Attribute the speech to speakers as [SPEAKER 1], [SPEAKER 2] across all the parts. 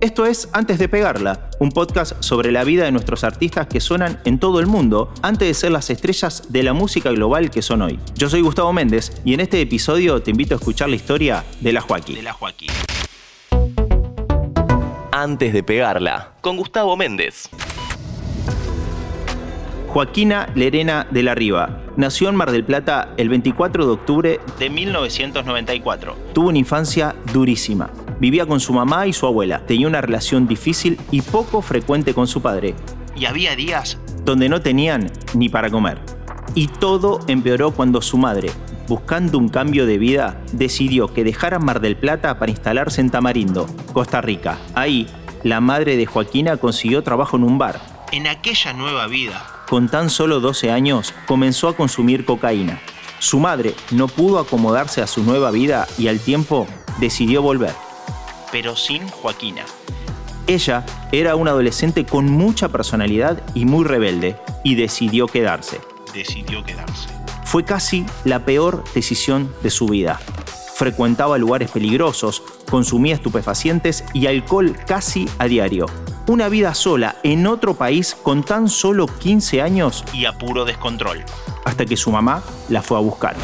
[SPEAKER 1] Esto es Antes de Pegarla, un podcast sobre la vida de nuestros artistas que suenan en todo el mundo antes de ser las estrellas de la música global que son hoy. Yo soy Gustavo Méndez y en este episodio te invito a escuchar la historia de la Joaquín. De la Joaquín.
[SPEAKER 2] Antes de Pegarla, con Gustavo Méndez.
[SPEAKER 1] Joaquina Lerena de la Riva. Nació en Mar del Plata el 24 de octubre de 1994. Tuvo una infancia durísima. Vivía con su mamá y su abuela. Tenía una relación difícil y poco frecuente con su padre. Y había días donde no tenían ni para comer. Y todo empeoró cuando su madre, buscando un cambio de vida, decidió que dejara Mar del Plata para instalarse en Tamarindo, Costa Rica. Ahí, la madre de Joaquina consiguió trabajo en un bar. En aquella nueva vida, con tan solo 12 años, comenzó a consumir cocaína. Su madre no pudo acomodarse a su nueva vida y al tiempo decidió volver pero sin Joaquina. Ella era una adolescente con mucha personalidad y muy rebelde, y decidió quedarse. Decidió quedarse. Fue casi la peor decisión de su vida. Frecuentaba lugares peligrosos, consumía estupefacientes y alcohol casi a diario. Una vida sola en otro país con tan solo 15 años y a puro descontrol. Hasta que su mamá la fue a buscar.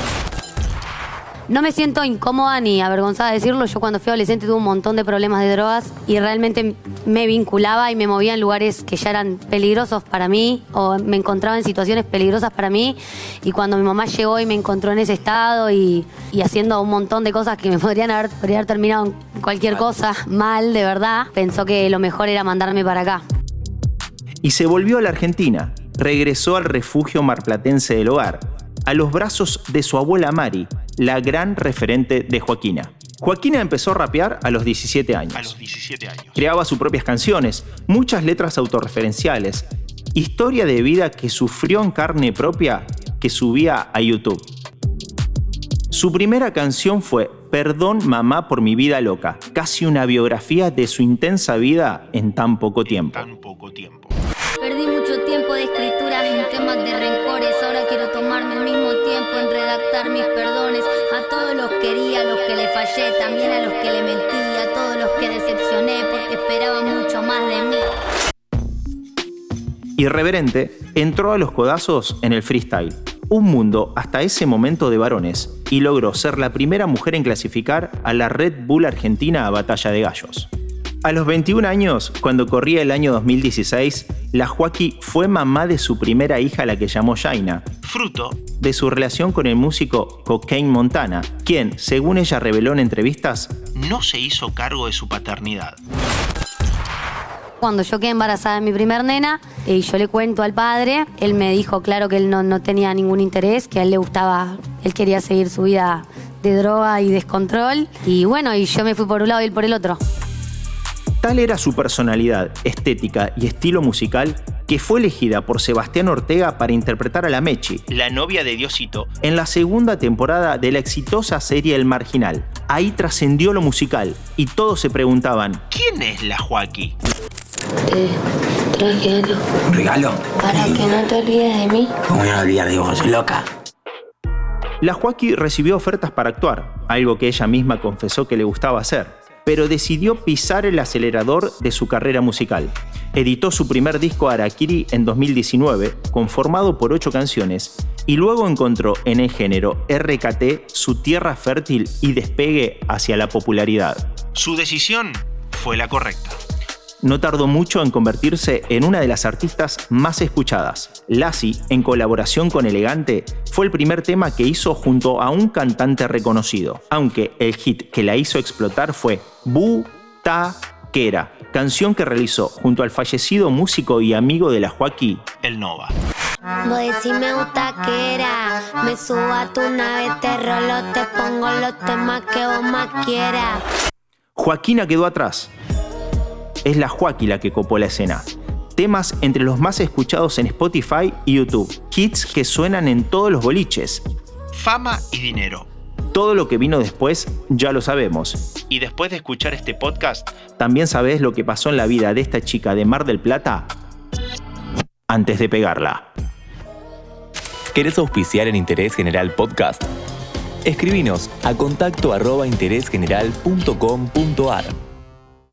[SPEAKER 3] No me siento incómoda ni avergonzada de decirlo. Yo cuando fui adolescente tuve un montón de problemas de drogas y realmente me vinculaba y me movía en lugares que ya eran peligrosos para mí o me encontraba en situaciones peligrosas para mí. Y cuando mi mamá llegó y me encontró en ese estado y, haciendo un montón de cosas que me podrían haber, haber terminado en cualquier cosa mal, de verdad, pensó que lo mejor era mandarme para acá.
[SPEAKER 1] Y se volvió a la Argentina. Regresó al refugio marplatense del hogar, a los brazos de su abuela Mari, la gran referente de Joaquina. Joaquina empezó a rapear a los 17 años. A los 17 años. Creaba sus propias canciones, muchas letras autorreferenciales, historia de vida que sufrió en carne propia que subía a YouTube. Su primera canción fue Perdón mamá por mi vida loca, casi una biografía de su intensa vida en tan poco tiempo. tan poco tiempo.
[SPEAKER 4] Perdí mucho tiempo de en temas de rencores, ahora quiero tomarme el mismo tiempo en redactar mis perdones a todos los quería, a los que le fallé, también a los que le mentí, a todos los que decepcioné porque esperaban mucho más de mí.
[SPEAKER 1] Irreverente entró a los codazos en el freestyle, un mundo hasta ese momento de varones, y logró ser la primera mujer en clasificar a la Red Bull Argentina a Batalla de Gallos. A los 21 años, cuando corría el año 2016, la Joaquí fue mamá de su primera hija, la que llamó Jaina, fruto de su relación con el músico Cocaine Montana, quien, según ella reveló en entrevistas, no se hizo cargo de su paternidad.
[SPEAKER 3] Cuando yo quedé embarazada de mi primer nena y yo le cuento al padre, él me dijo claro que él no, no tenía ningún interés, que a él le gustaba, él quería seguir su vida de droga y descontrol. Y bueno, y yo me fui por un lado y él por el otro.
[SPEAKER 1] Tal era su personalidad, estética y estilo musical que fue elegida por Sebastián Ortega para interpretar a la Mechi, la novia de Diosito, en la segunda temporada de la exitosa serie El Marginal. Ahí trascendió lo musical y todos se preguntaban, ¿quién es la Joaquí?
[SPEAKER 5] Te traje algo.
[SPEAKER 6] ¿Un regalo?
[SPEAKER 5] Para que no te olvides de mí.
[SPEAKER 6] ¿Cómo no olvides de vos? Loca.
[SPEAKER 1] La Joaquí recibió ofertas para actuar, algo que ella misma confesó que le gustaba hacer pero decidió pisar el acelerador de su carrera musical. Editó su primer disco Arakiri en 2019, conformado por ocho canciones, y luego encontró en el género RKT su tierra fértil y despegue hacia la popularidad. Su decisión fue la correcta no tardó mucho en convertirse en una de las artistas más escuchadas. Lassie, en colaboración con Elegante, fue el primer tema que hizo junto a un cantante reconocido, aunque el hit que la hizo explotar fue Bu Ta Kera, canción que realizó junto al fallecido músico y amigo de la Joaquí, El Nova.
[SPEAKER 4] me gusta que era, me subo a tu nave, te rolo, te pongo los temas que vos más quieras.
[SPEAKER 1] Joaquina quedó atrás, es la Joaquí la que copó la escena. Temas entre los más escuchados en Spotify y YouTube. Hits que suenan en todos los boliches. Fama y dinero. Todo lo que vino después ya lo sabemos. Y después de escuchar este podcast, también sabes lo que pasó en la vida de esta chica de Mar del Plata antes de pegarla.
[SPEAKER 2] ¿Querés auspiciar en Interés General Podcast? Escribinos a contacto arroba interésgeneral.com.ar